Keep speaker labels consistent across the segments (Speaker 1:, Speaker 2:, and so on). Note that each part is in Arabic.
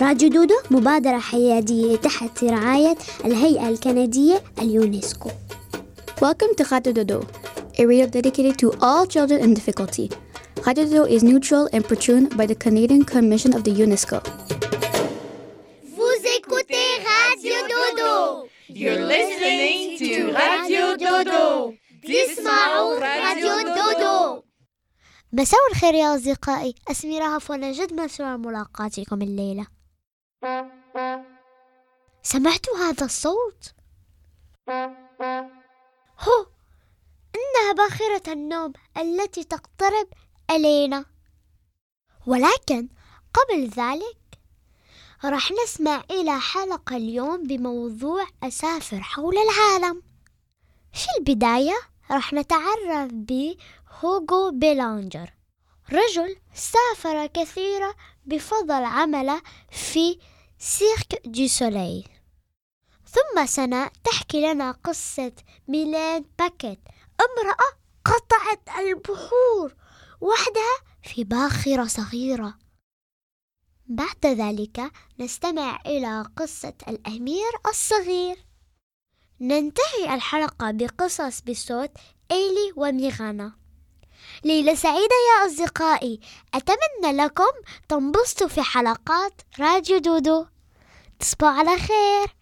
Speaker 1: راديو دودو مبادرة حيادية تحت رعاية الهيئة الكندية اليونسكو
Speaker 2: Welcome to Radio Dodo, a radio dedicated to all children in difficulty. Radio Dodo is neutral and patroned by the Canadian Commission of the UNESCO.
Speaker 3: Vous écoutez Radio Dodo.
Speaker 4: You're listening to Radio Dodo.
Speaker 3: تسمعوا راديو دودو
Speaker 1: مساء الخير يا أصدقائي اسمي رهف وأنا جد مسرور ملاقاتكم الليلة سمعتوا هذا الصوت؟ هو إنها باخرة النوم التي تقترب إلينا ولكن قبل ذلك راح نسمع إلى حلقة اليوم بموضوع أسافر حول العالم في البداية راح نتعرف بهوغو بيلانجر رجل سافر كثيرا بفضل عمله في سيرك دي سوليل. ثم سنة تحكي لنا قصة ميلان باكيت. امرأة قطعت البحور وحدها في باخرة صغيرة. بعد ذلك نستمع إلى قصة الأمير الصغير. ننتهي الحلقة بقصص بصوت إيلي وميغانا. ليلة سعيدة يا أصدقائي. أتمنى لكم تنبسطوا في حلقات راديو دودو. تصبحوا على خير.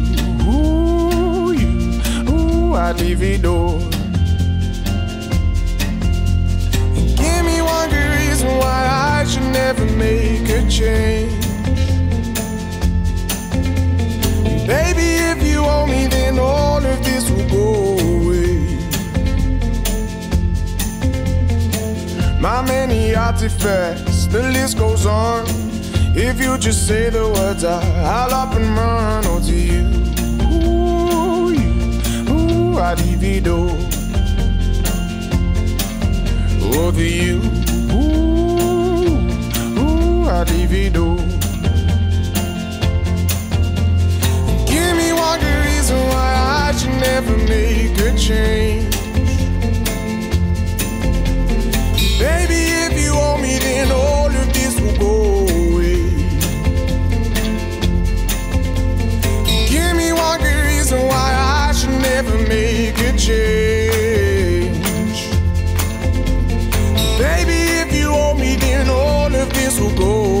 Speaker 5: I'd leave it. Give me one good reason why I should never make a change. Baby, if you owe me, then all of this will go away. My many artifacts, the list goes on. If you just say the words, I, I'll up and run. Oh, to you, Oh. Oh, ooh, I divido. Oh, you, ooh, divido. Give me one good reason why I should never make a change. Never make a change. Baby, if you owe me, then all of this will go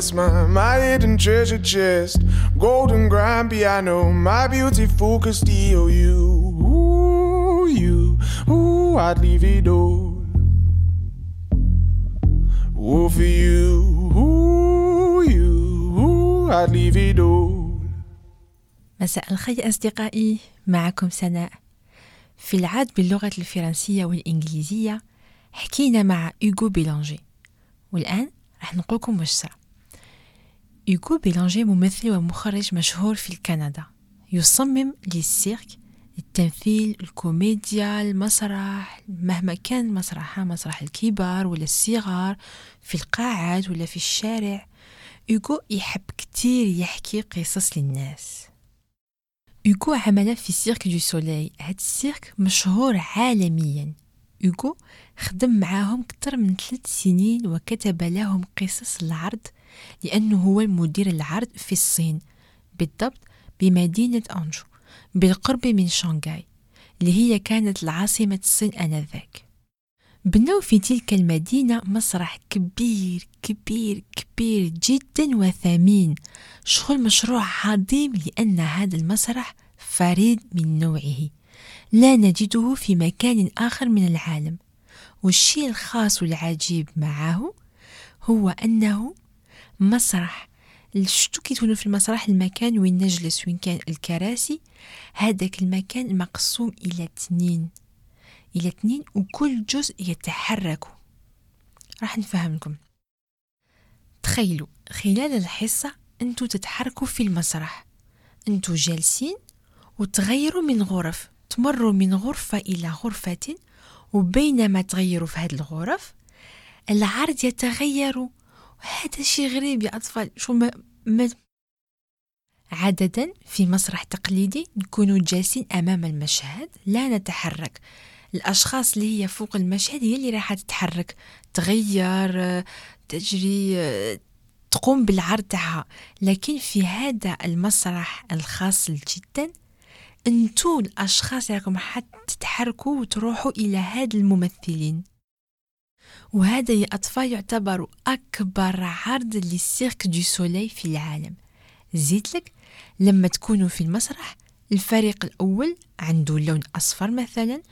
Speaker 5: Budapest, my, my hidden treasure chest. Golden grand piano, my beauty focused EOU. Ooh, you, ooh, I'd leave it all. Ooh, for you, ooh, you, ooh, I'd leave it all.
Speaker 6: مساء الخير أصدقائي معكم سناء في العاد باللغة الفرنسية والإنجليزية حكينا مع إيغو بيلانجي والآن راح نقولكم وش صار إيغو بيلانجي ممثل ومخرج مشهور في كندا يصمم للسيرك التمثيل الكوميديا المسرح مهما كان مسرحها مسرح الكبار ولا الصغار في القاعات ولا في الشارع إيغو يحب كتير يحكي قصص للناس إيغو عمل في Cirque du Soleil هاد السيرك مشهور عالميا إيغو خدم معاهم أكثر من ثلاث سنين وكتب لهم قصص العرض لأنه هو المدير العرض في الصين بالضبط بمدينة أنجو بالقرب من شانغاي اللي هي كانت العاصمة الصين آنذاك. بنوا في تلك المدينة مسرح كبير كبير كبير جدا وثمين. شغل مشروع عظيم لأن هذا المسرح فريد من نوعه. لا نجده في مكان آخر من العالم. والشيء الخاص والعجيب معه هو أنه مسرح. شتو كيتولوا في المسرح المكان وين نجلس وين كان الكراسي. هذاك المكان مقسوم إلى اثنين. إلى اثنين وكل جزء يتحرك. راح نفهم لكم تخيلوا خلال الحصة أنتوا تتحركوا في المسرح. أنتوا جالسين وتغيروا من غرف. تمروا من غرفة إلى غرفة وبينما تغيروا في هذه الغرف العرض يتغير وهذا شيء غريب يا أطفال. شو ما, ما عادة في مسرح تقليدي نكون جالسين أمام المشهد لا نتحرك. الأشخاص اللي هي فوق المشهد هي اللي راح تتحرك. تغير تجري تقوم بالعرض تاعها. لكن في هذا المسرح الخاص جدا أنتو الأشخاص راكم حتتحركوا وتروحوا إلى هاد الممثلين. وهذا يا اطفال يعتبر أكبر عرض للسيرك دو سولي في العالم. زيت لك لما تكونوا في المسرح الفريق الأول عنده لون أصفر مثلا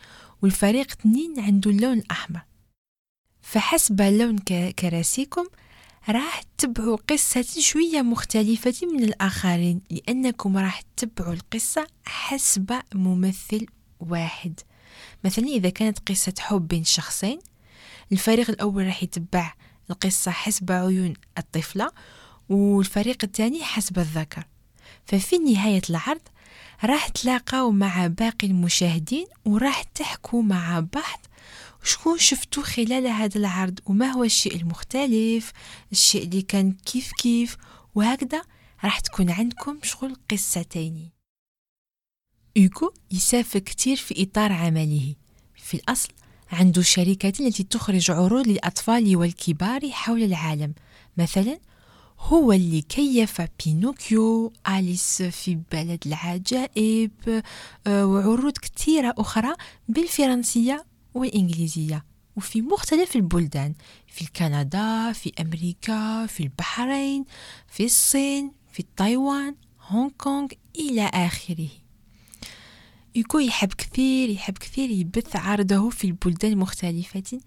Speaker 6: والفريق اثنين عنده اللون الاحمر فحسب لون كراسيكم راح تتبعوا قصة شوية مختلفة من الآخرين لأنكم راح تتبعوا القصة حسب ممثل واحد. مثلا إذا كانت قصة حب بين شخصين الفريق الأول راح يتبع القصة حسب عيون الطفلة والفريق الثاني حسب الذكر ففي نهاية العرض راح تلاقاو مع باقي المشاهدين وراح تحكوا مع بعض شكون شفتو خلال هذا العرض وما هو الشيء المختلف الشيء اللي كان كيف كيف وهكذا راح تكون عندكم شغل قصتين يوكو يسافر كتير في إطار عمله. في الأصل عنده شركات التي تخرج عروض للأطفال والكبار حول العالم. مثلا هو اللي كيف بينوكيو أليس في بلد العجائب آه، وعروض كثيرة أخرى بالفرنسية والإنجليزية. وفي مختلف البلدان في كندا في أمريكا في البحرين في الصين في تايوان هونغ كونغ إلى آخره. يكون يحب كثير يحب كثير يبث عرضه في البلدان المختلفة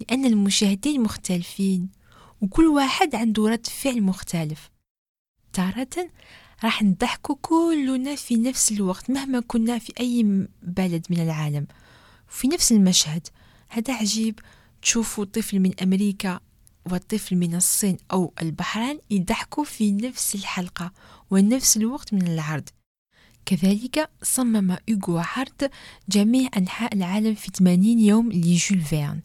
Speaker 6: لأن المشاهدين مختلفين وكل واحد عنده رد فعل مختلف. تارة راح نضحكوا كلنا في نفس الوقت مهما كنا في أي بلد من العالم. في نفس المشهد هذا عجيب. تشوفوا طفل من أمريكا وطفل من الصين أو البحرين يضحكوا في نفس الحلقة ونفس الوقت من العرض. كذلك صمم إيغو عرض جميع أنحاء العالم في 80 يوم لجول فيرن.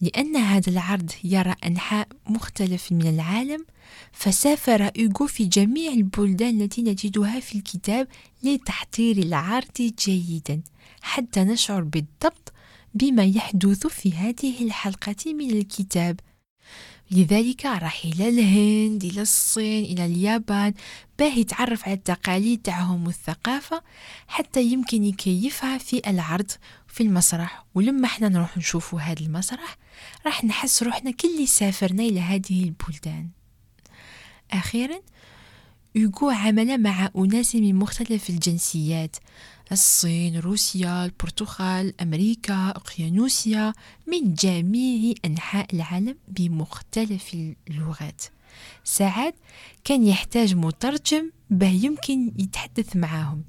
Speaker 6: لأن هذا العرض يرى أنحاء مختلف من العالم فسافر إيغو في جميع البلدان التي نجدها في الكتاب لتحضير العرض جيدا حتى نشعر بالضبط بما يحدث في هذه الحلقة من الكتاب. لذلك راح إلى الهند إلى الصين إلى اليابان. باه يتعرف على التقاليد تاعهم والثقافة حتى يمكن يكيفها في العرض في المسرح. ولما إحنا نروح نشوفوا هذا المسرح راح نحس روحنا كل سافرنا إلى هذه البلدان. أخيرا يوغو عمل مع أناس من مختلف الجنسيات. الصين، روسيا، البرتغال، أمريكا، أوقيانوسيا من جميع أنحاء العالم بمختلف اللغات. ساعات كان يحتاج مترجم به يمكن يتحدث معهم.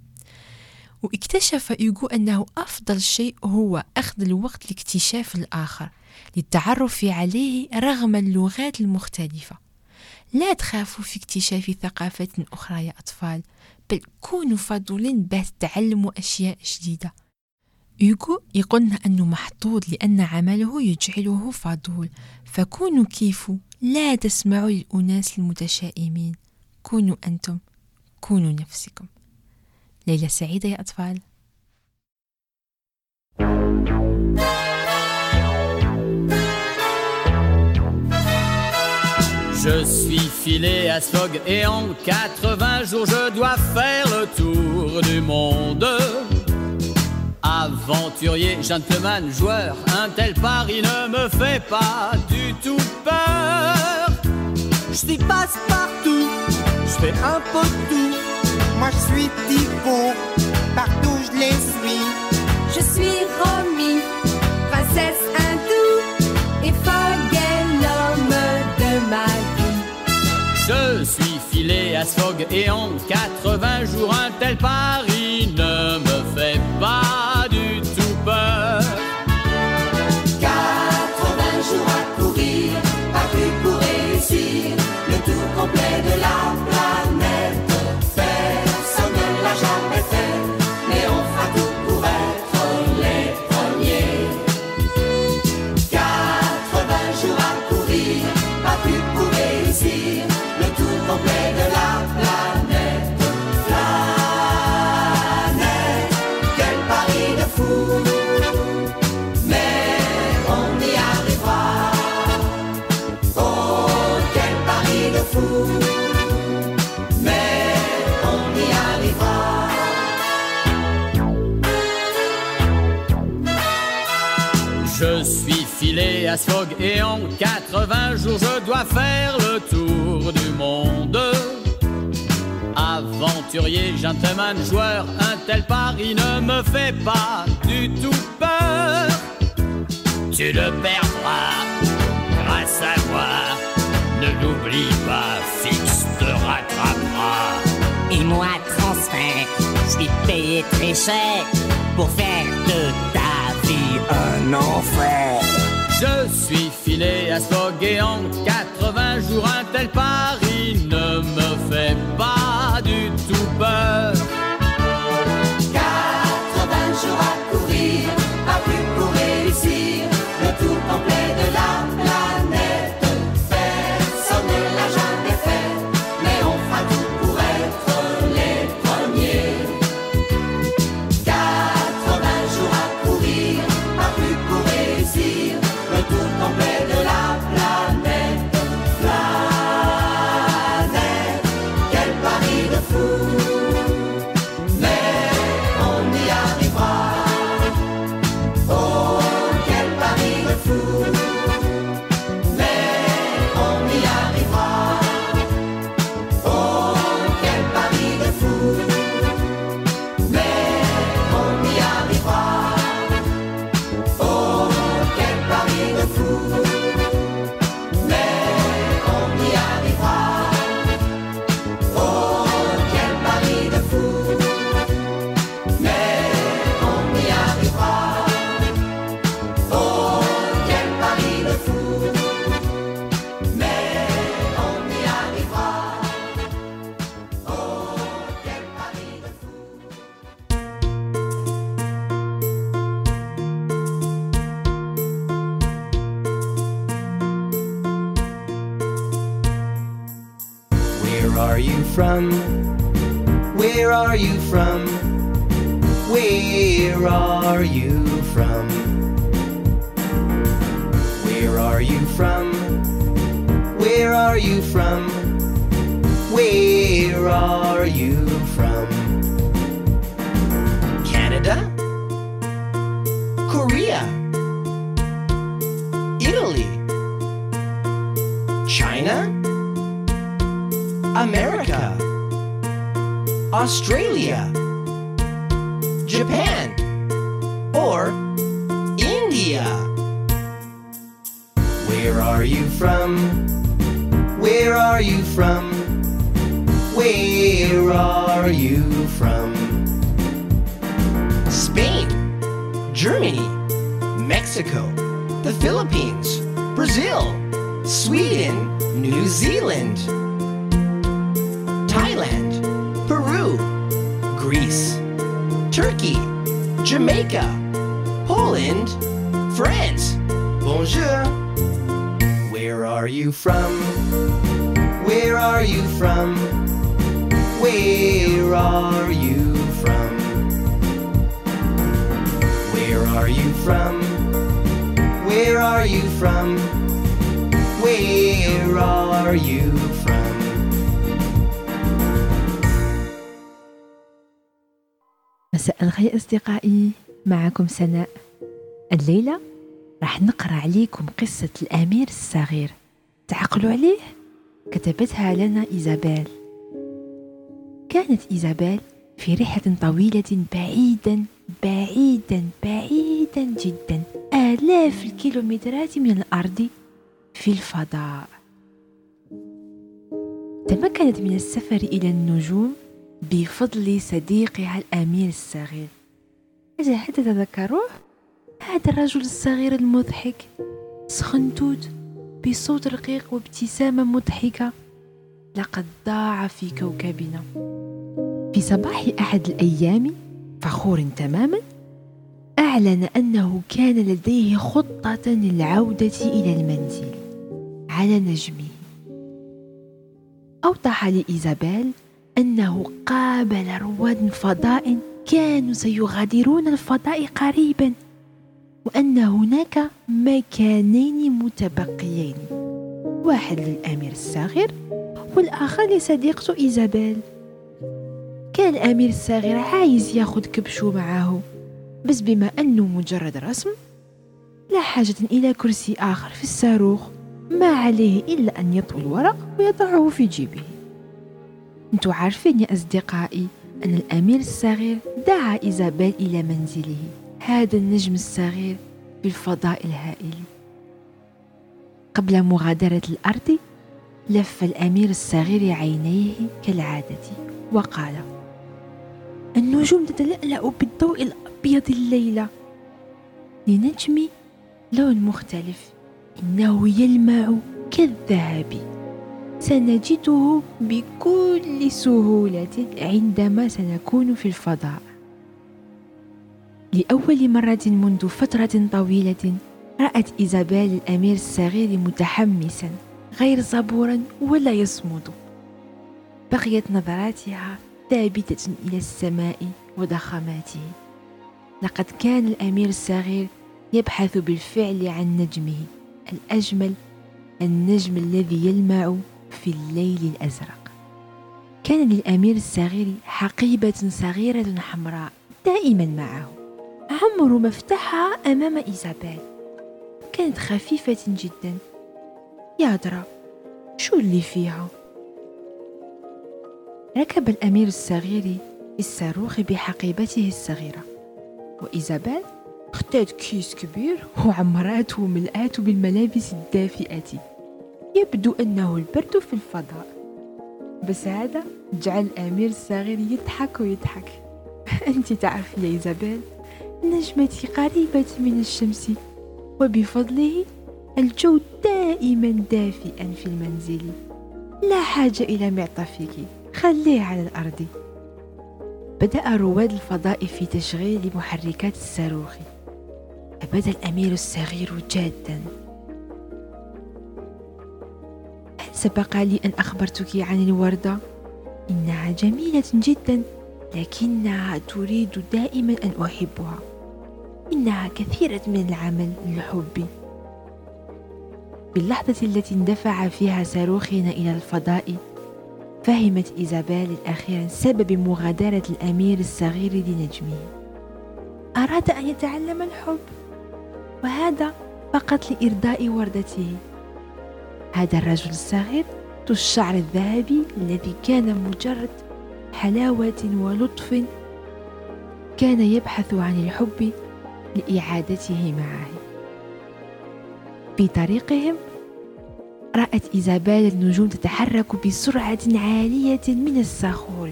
Speaker 6: واكتشف إيغو أنه أفضل شيء هو أخذ الوقت لاكتشاف الآخر للتعرف عليه رغم اللغات المختلفة. لا تخافوا في اكتشاف ثقافة أخرى يا أطفال. بل كونوا فضولين باه تتعلموا أشياء جديدة. يوغو يقولنا أنه محظوظ لأن عمله يجعله فضول فكونوا كيفو لا تسمعوا للأناس المتشائمين. كونوا أنتم كونوا نفسكم. ليلة سعيدة يا أطفال.
Speaker 7: Je suis filé à Sfog et en 80 jours je dois faire le tour du monde. Aventurier, gentleman, joueur, un tel pari ne me fait pas du tout peur. Je suis passe-partout, je fais un peu tout.
Speaker 8: Moi je suis partout je les suis.
Speaker 9: Je suis Romy, princesse
Speaker 7: Je suis filé à Sfog et en 80 jours un tel pari ne joueur, un tel pari ne me fait pas du tout peur. Tu le perdras grâce à moi. Ne l'oublie pas, fixe te rattrapera.
Speaker 10: Et moi, transfert, je suis payé très cher pour faire de ta vie un enfer.
Speaker 7: Je suis filé à Sfog et en 80 jours un tel pari ne me fait pas du tout peur.
Speaker 11: Where are you from? Spain, Germany, Mexico, the Philippines, Brazil, Sweden, New Zealand. Thailand, Peru, Greece, Turkey, Jamaica, Poland, France. Bonjour. Where are you from? Where are you from? Where are you from? Where are you from? Where are you from? Where are you from?
Speaker 6: مساء الخير أصدقائي معكم سناء الليلة راح نقرأ عليكم قصة الأمير الصغير تعقلوا عليه كتبتها لنا إيزابيل كانت إيزابيل في رحلة طويلة بعيدا بعيدا بعيدا جدا. آلاف الكيلومترات من الأرض في الفضاء. تمكنت من السفر إلى النجوم بفضل صديقها الأمير الصغير. أجل هل تتذكروه؟ هذا الرجل الصغير المضحك سخنتوت بصوت رقيق وابتسامة مضحكة. لقد ضاع في كوكبنا. في صباح أحد الأيام فخور تماما أعلن أنه كان لديه خطة للعودة إلى المنزل على نجمه. أوضح لإيزابيل أنه قابل رواد فضاء كانوا سيغادرون الفضاء قريبا وأن هناك مكانين متبقيين. واحد للأمير الصغير والآخر لصديقته إيزابيل. كان الأمير الصغير عايز ياخد كبشو معاه بس بما أنه مجرد رسم لا حاجة إلى كرسي آخر في الصاروخ ما عليه إلا أن يطوي الورق ويضعه في جيبه. أنتم عارفين يا أصدقائي أن الأمير الصغير دعا إيزابيل إلى منزله هذا النجم الصغير في الفضاء الهائل. قبل مغادرة الأرض لف الأمير الصغير عينيه كالعادة وقال النجوم تتلألأ بالضوء الأبيض الليلة. لنجمي لون مختلف إنه يلمع كالذهب. سنجده بكل سهولة عندما سنكون في الفضاء. لأول مرة منذ فترة طويلة رأت إيزابيل الأمير الصغير متحمسا. غير صبورا ولا يصمد. بقيت نظراتها ثابتة إلى السماء وضخاماته. لقد كان الأمير الصغير يبحث بالفعل عن نجمه الأجمل النجم الذي يلمع في الليل الأزرق. كان للأمير الصغير حقيبة صغيرة حمراء دائما معه. عمر ما افتحها أمام إيزابيل. كانت خفيفة جدا. يا ترى شو اللي فيها؟ ركب الأمير الصغير الصاروخ بحقيبته الصغيرة. وإيزابيل اختارت كيس كبير وعمراته وملآته بالملابس الدافئة. يبدو أنه البرد في الفضاء. بس هذا جعل الأمير الصغير يضحك ويضحك. أنت تعرف يا إيزابيل نجمتي قريبة من الشمس وبفضله الجو دائما دافئا في المنزل. لا حاجة إلى معطفك. خليه على الأرض. بدأ رواد الفضاء في تشغيل محركات الصاروخ. فبدا الأمير الصغير جادا. هل سبق لي أن أخبرتك عن الوردة؟ إنها جميلة جدا لكنها تريد دائما أن أحبها. إنها كثيرة من العمل للحب باللحظة التي اندفع فيها صاروخنا إلى الفضاء فهمت إيزابيل أخيرا سبب مغادرة الأمير الصغير لنجمه. أراد أن يتعلم الحب وهذا فقط لإرضاء وردته. هذا الرجل الصغير ذو الشعر الذهبي الذي كان مجرد حلاوة ولطف كان يبحث عن الحب لإعادته معه. في طريقهم رأت إيزابيل النجوم تتحرك بسرعة عالية من الصخور.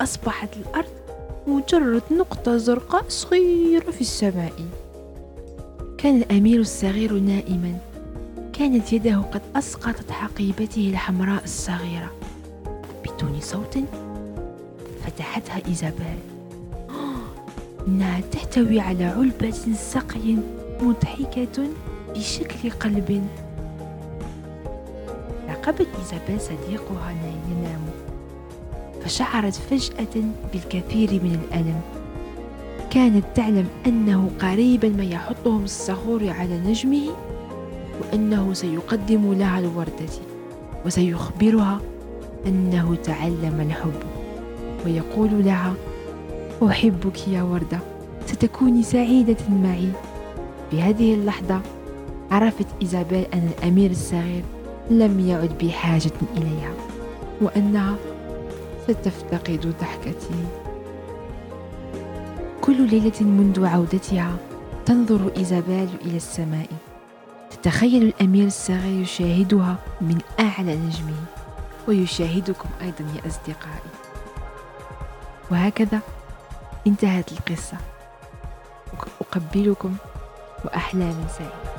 Speaker 6: وأصبحت الأرض مجرد نقطة زرقاء صغيرة في السماء. كان الأمير الصغير نائما. كانت يده قد أسقطت حقيبته الحمراء الصغيرة. بدون صوت فتحتها إيزابيل. إنها تحتوي على علبة سقي مضحكة. بشكل قلب. راقبت إيزابيل صديقها ينام فشعرت فجأة بالكثير من الألم. كانت تعلم أنه قريبا ما يحطهم الصخور على نجمه وأنه سيقدم لها الوردة وسيخبرها أنه تعلم الحب. ويقول لها أحبك يا وردة ستكوني سعيدة معي. في هذه اللحظة عرفت إيزابيل أن الأمير الصغير لم يعد بحاجة إليها وأنها ستفتقد ضحكته كل ليلة منذ عودتها تنظر إيزابيل إلى السماء. تتخيل الأمير الصغير يشاهدها من أعلى نجمه ويشاهدكم أيضا يا أصدقائي. وهكذا انتهت القصة. أقبلكم وأحلام سعيدة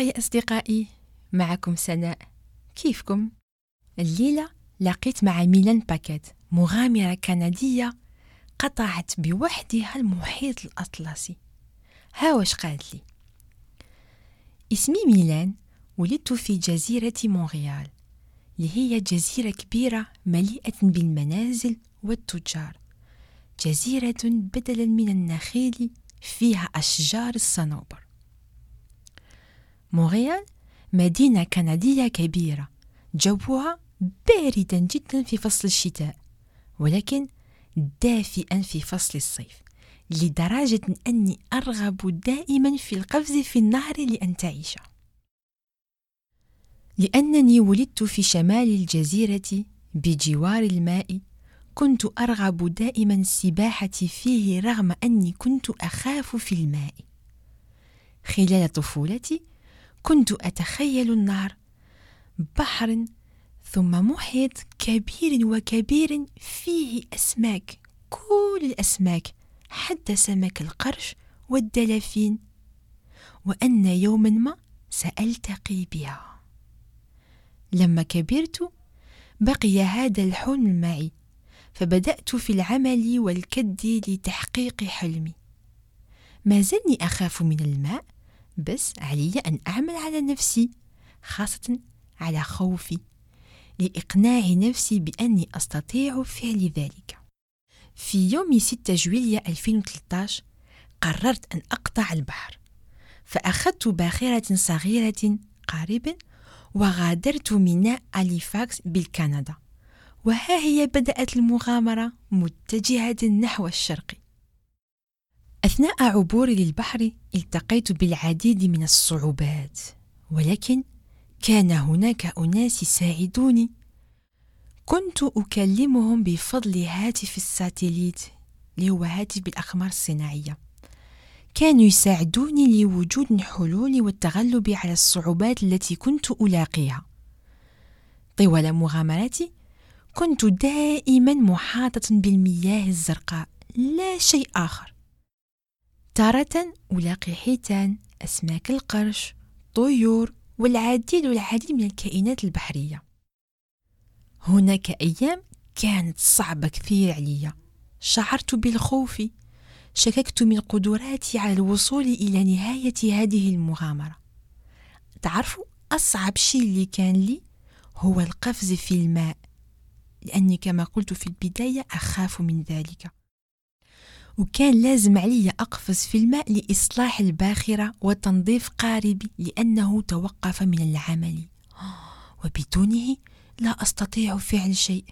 Speaker 6: مساء الخير أصدقائي معكم سناء. كيفكم؟ الليلة لقيت مع ميلان باكيت مغامرة كندية قطعت بوحدها المحيط الأطلسي. ها واش قالت لي؟ اسمي ميلان ولدت في جزيرة مونريال اللي هي جزيرة كبيرة مليئة بالمنازل والتجار جزيرة بدلا من النخيل فيها أشجار الصنوبر. مونريال مدينة كندية كبيرة. جوها باردا جدا في فصل الشتاء ولكن دافئا في فصل الصيف لدرجة أني أرغب دائما في القفز في النهر لأن تعيش. لأنني ولدت في شمال الجزيرة بجوار الماء كنت أرغب دائما السباحة فيه رغم أني كنت أخاف في الماء. خلال طفولتي كنت أتخيل النهر بحر ثم محيط كبير وكبير فيه أسماك كل الأسماك حتى سمك القرش والدلافين. وأن يوما ما سألتقي بها. لما كبرت بقي هذا الحلم معي فبدأت في العمل والكد لتحقيق حلمي. ما زلني أخاف من الماء بس علي أن أعمل على نفسي خاصة على خوفي لإقناع نفسي بأني أستطيع فعل ذلك. في يوم 6 جويلية 2013 قررت أن أقطع البحر فأخذت باخرة صغيرة قاربا وغادرت ميناء أليفاكس بالكندا وها هي بدأت المغامرة متجهة نحو الشرق. أثناء عبوري للبحر التقيت بالعديد من الصعوبات ولكن كان هناك أناس يساعدوني كنت أكلمهم بفضل هاتف الساتليت اللي هو هاتف بالأقمار الصناعية. كانوا يساعدوني لوجود الحلول والتغلب على الصعوبات التي كنت ألاقيها. طوال مغامرتي كنت دائما محاطة بالمياه الزرقاء لا شيء آخر. تارة ألاقي حيتان أسماك القرش طيور والعديد والعديد من الكائنات البحرية. هناك أيام كانت صعبة كثير عليا. شعرت بالخوف. شككت من قدراتي على الوصول إلى نهاية هذه المغامرة. تعرفوا أصعب شيء اللي كان لي هو القفز في الماء. لأني كما قلت في البداية أخاف من ذلك. وكان لازم علي أقفز في الماء لإصلاح الباخرة وتنظيف قاربي لأنه توقف من العمل. وبدونه لا أستطيع فعل شيء.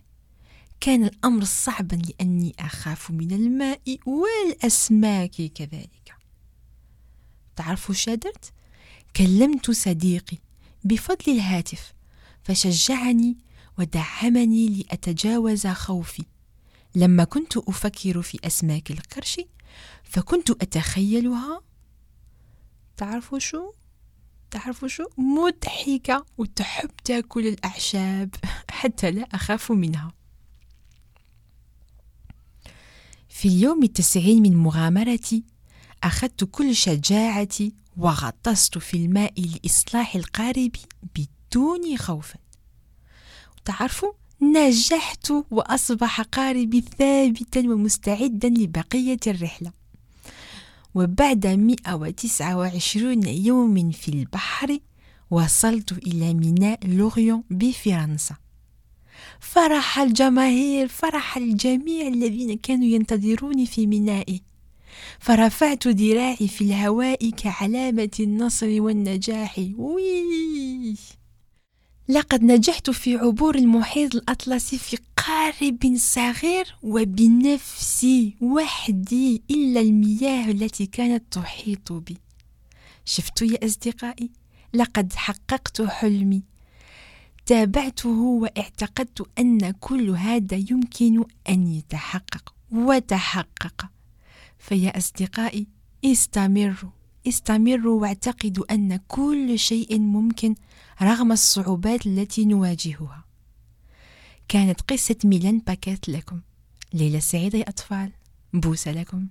Speaker 6: كان الأمر صعبا لأني أخاف من الماء والأسماك كذلك. تعرفوا شادرت؟ كلمت صديقي بفضل الهاتف فشجعني ودعمني لأتجاوز خوفي. لما كنت أفكر في أسماك القرش فكنت أتخيلها تعرفوا شو؟ تعرفوا شو؟ مضحكة وتحب تاكل الأعشاب حتى لا أخاف منها في اليوم التسعين من مغامرتي أخذت كل شجاعتي وغطست في الماء لإصلاح القارب بدون خوف تعرفوا نجحت وأصبح قاربي ثابتا ومستعدا لبقية الرحلة. وبعد 129 يوم في البحر وصلت إلى ميناء لوريون بفرنسا. فرح الجماهير فرح الجميع الذين كانوا ينتظروني في مينائي. فرفعت ذراعي في الهواء كعلامة النصر والنجاح. وي لقد نجحت في عبور المحيط الأطلسي في قارب صغير وبنفسي وحدي إلا المياه التي كانت تحيط بي. شفتوا يا أصدقائي؟ لقد حققت حلمي. تابعته واعتقدت أن كل هذا يمكن أن يتحقق وتحقق. فيا أصدقائي استمروا. استمروا واعتقدوا أن كل شيء ممكن رغم الصعوبات التي نواجهها. كانت قصة ميلان باكيت لكم. ليلة سعيدة يا أطفال بوسة لكم.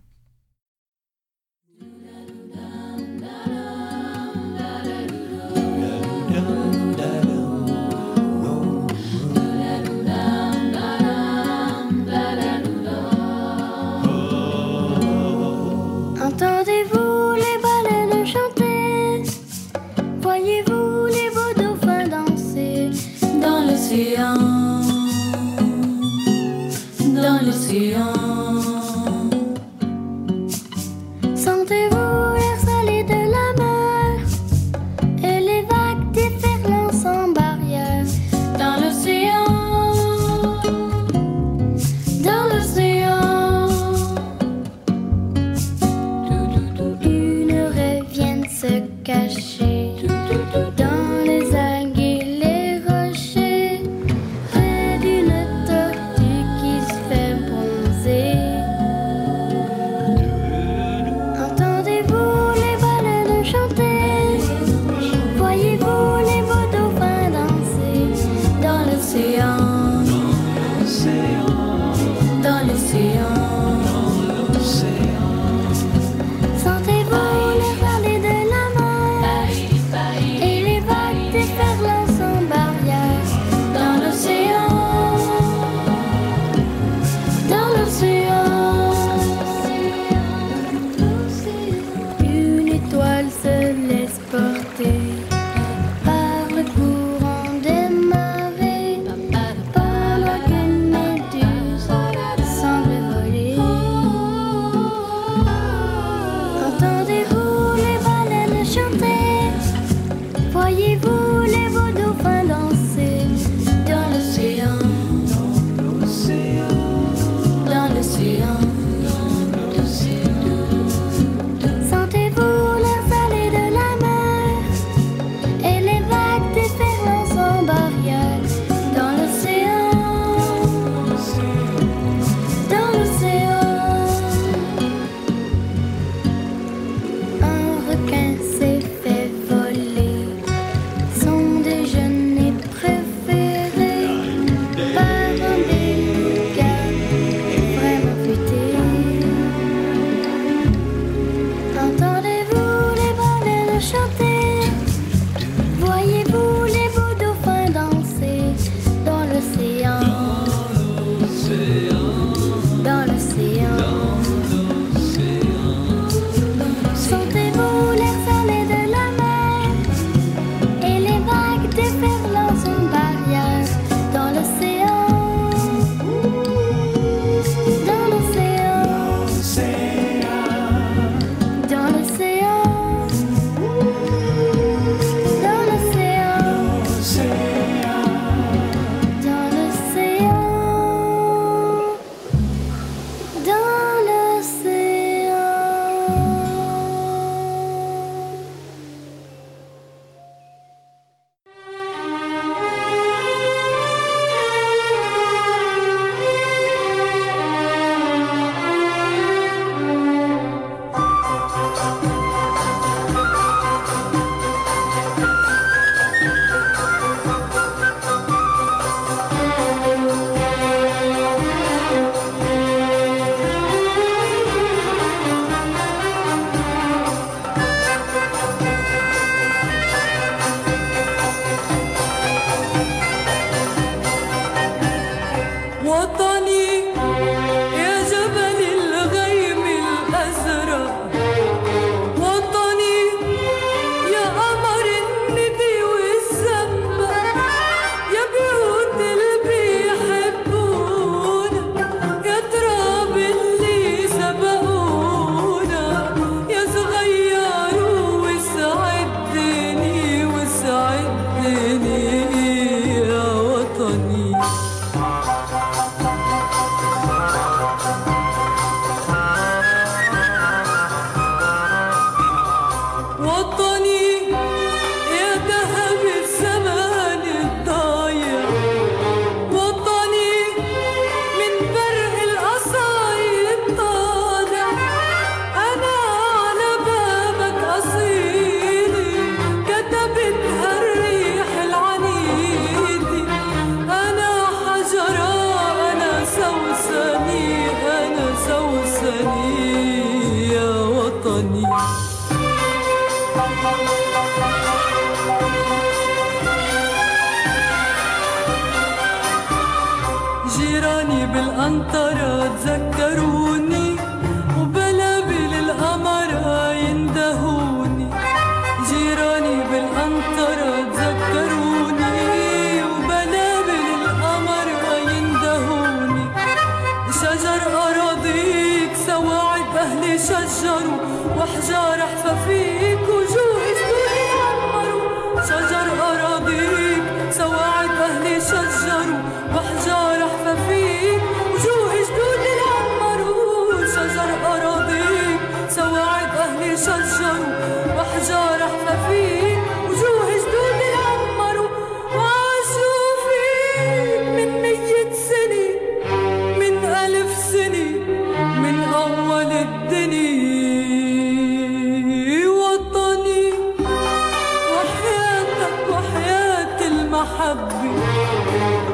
Speaker 12: l'océan, dans l'océan.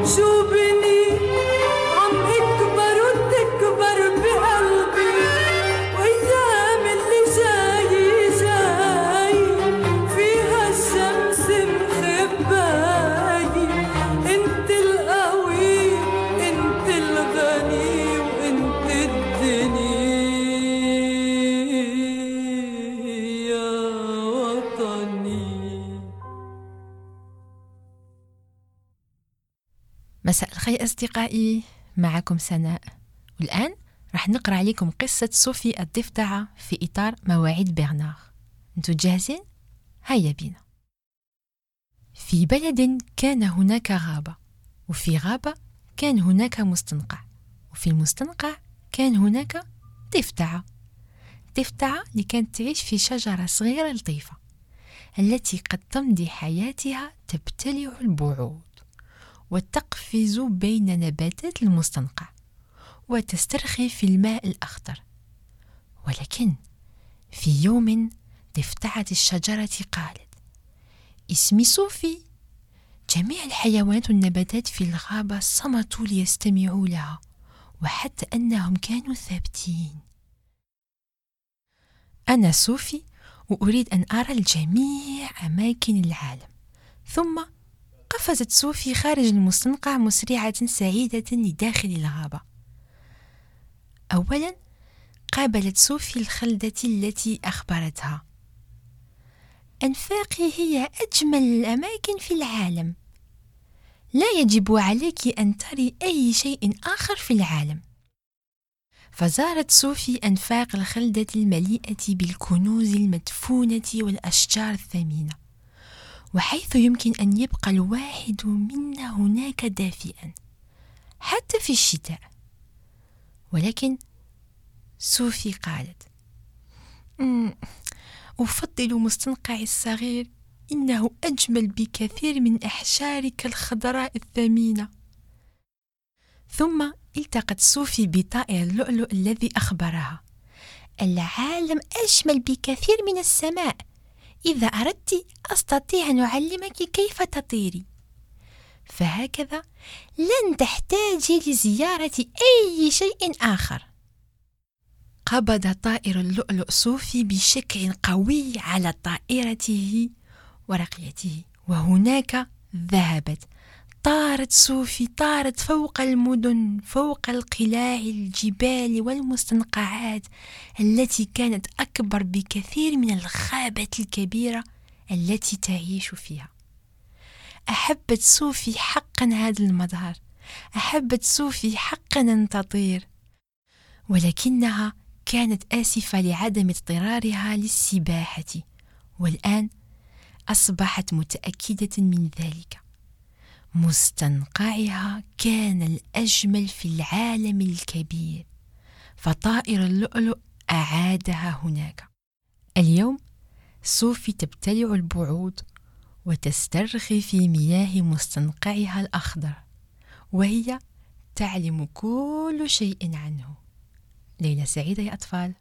Speaker 13: شو
Speaker 6: الخير أصدقائي معكم سناء. والآن راح نقرأ عليكم قصة صوفي الضفدعة في إطار مواعيد برنار أنتوا جاهزين؟ هيا بينا. في بلد كان هناك غابة وفي غابة كان هناك مستنقع وفي المستنقع كان هناك ضفدعة. ضفدعة اللي كانت تعيش في شجرة صغيرة لطيفة التي قد تمضي حياتها تبتلع البعوض. وتقفز بين نباتات المستنقع وتسترخي في الماء الأخضر. ولكن في يوم ضفدعة الشجرة قالت اسمي صوفي جميع الحيوانات والنباتات في الغابة صمتوا ليستمعوا لها وحتى أنهم كانوا ثابتين. أنا صوفي وأريد أن أرى الجميع أماكن العالم. ثم قفزت صوفي خارج المستنقع مسرعة سعيدة لداخل الغابة. أولا قابلت صوفي الخلدة التي أخبرتها. أنفاقي هي أجمل الأماكن في العالم. لا يجب عليك أن تري أي شيء آخر في العالم. فزارت صوفي أنفاق الخلدة المليئة بالكنوز المدفونة والأشجار الثمينة. وحيث يمكن أن يبقى الواحد منا هناك دافئا حتى في الشتاء. ولكن صوفي قالت "أمم، أفضل مستنقعي الصغير إنه أجمل بكثير من أحشارك الخضراء الثمينة. ثم التقت صوفي بطائر اللؤلؤ الذي أخبرها العالم أجمل بكثير من السماء. إذا أردت أستطيع أن أعلمك كيف تطيري. فهكذا لن تحتاجي لزيارة أي شيء آخر. قبض طائر اللؤلؤ صوفي بشكل قوي على طائرته ورقيته وهناك ذهبت. طارت صوفي طارت فوق المدن فوق القلاع الجبال والمستنقعات التي كانت أكبر بكثير من الغابة الكبيرة التي تعيش فيها. أحبت صوفي حقا هذا المظهر. أحبت صوفي حقا أن تطير. ولكنها كانت آسفة لعدم اضطرارها للسباحة. والآن أصبحت متأكدة من ذلك. مستنقعها كان الأجمل في العالم الكبير فطائر اللؤلؤ أعادها هناك. اليوم صوفي تبتلع البعوض وتسترخي في مياه مستنقعها الأخضر وهي تعلم كل شيء عنه. ليلة سعيدة يا أطفال.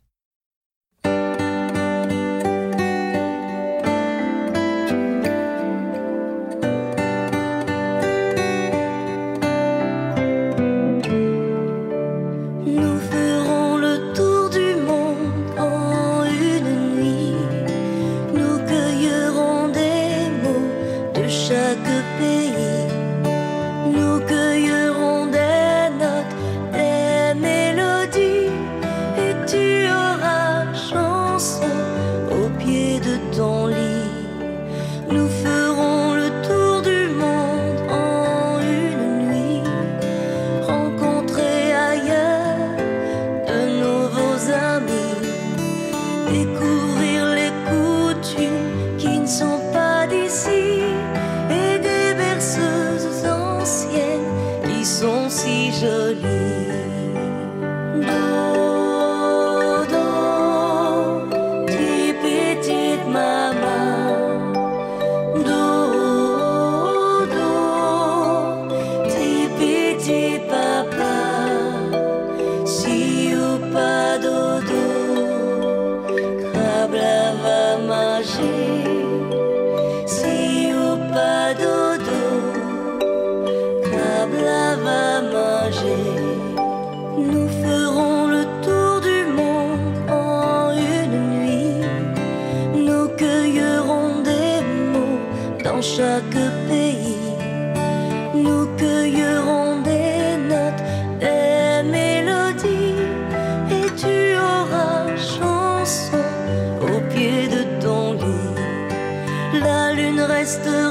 Speaker 12: Chaque pays. Nous cueillerons des notes, des mélodies, et tu auras chanson au pied de ton lit.
Speaker 14: La lune restera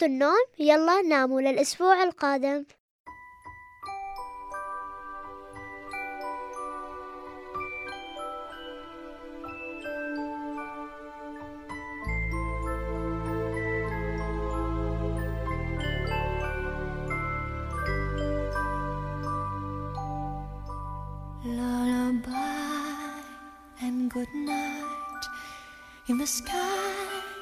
Speaker 1: وقت النوم. يلا ناموا للأسبوع القادم.
Speaker 14: Lullaby and good night. In the sky,